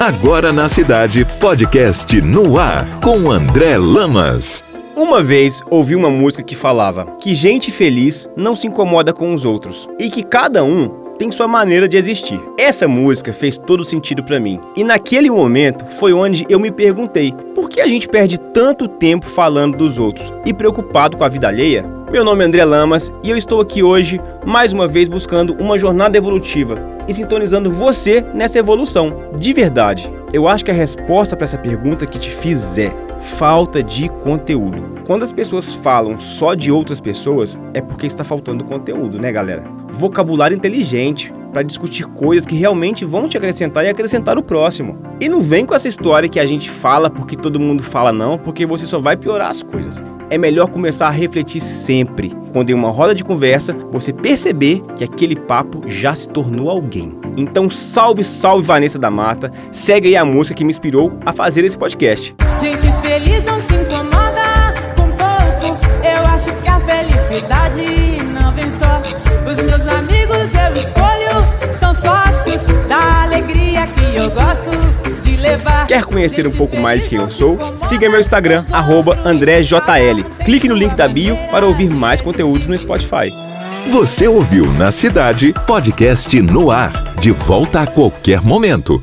Agora na cidade, podcast no ar com André Lamas. Uma vez ouvi uma música que falava que gente feliz não se incomoda com os outros e que cada um tem sua maneira de existir. Essa música fez todo sentido para mim. E naquele momento foi onde eu me perguntei: por que a gente perde tanto tempo falando dos outros e preocupado com a vida alheia? Meu nome é André Lamas e eu estou aqui hoje mais uma vez buscando uma jornada evolutiva e sintonizando você nessa evolução. De verdade, eu acho que a resposta para essa pergunta que te fiz é falta de conteúdo. Quando as pessoas falam só de outras pessoas, é porque está faltando conteúdo, né, galera? Vocabulário inteligente para discutir coisas que realmente vão te acrescentar e acrescentar o próximo. E não vem com essa história que a gente fala porque todo mundo fala não, porque você só vai piorar as coisas. É melhor começar a refletir sempre. Quando em uma roda de conversa, você perceber que aquele papo já se tornou alguém. Então, salve, salve Vanessa da Mata. Segue aí a música que me inspirou a fazer esse podcast. Gente feliz não se incomoda com pouco. Eu acho que a felicidade não vem só. Os meus amigos Quer conhecer um pouco mais de quem eu sou? Siga meu Instagram, AndréJL. Clique no link da bio para ouvir mais conteúdos no Spotify. Você ouviu na cidade, podcast no ar, de volta a qualquer momento.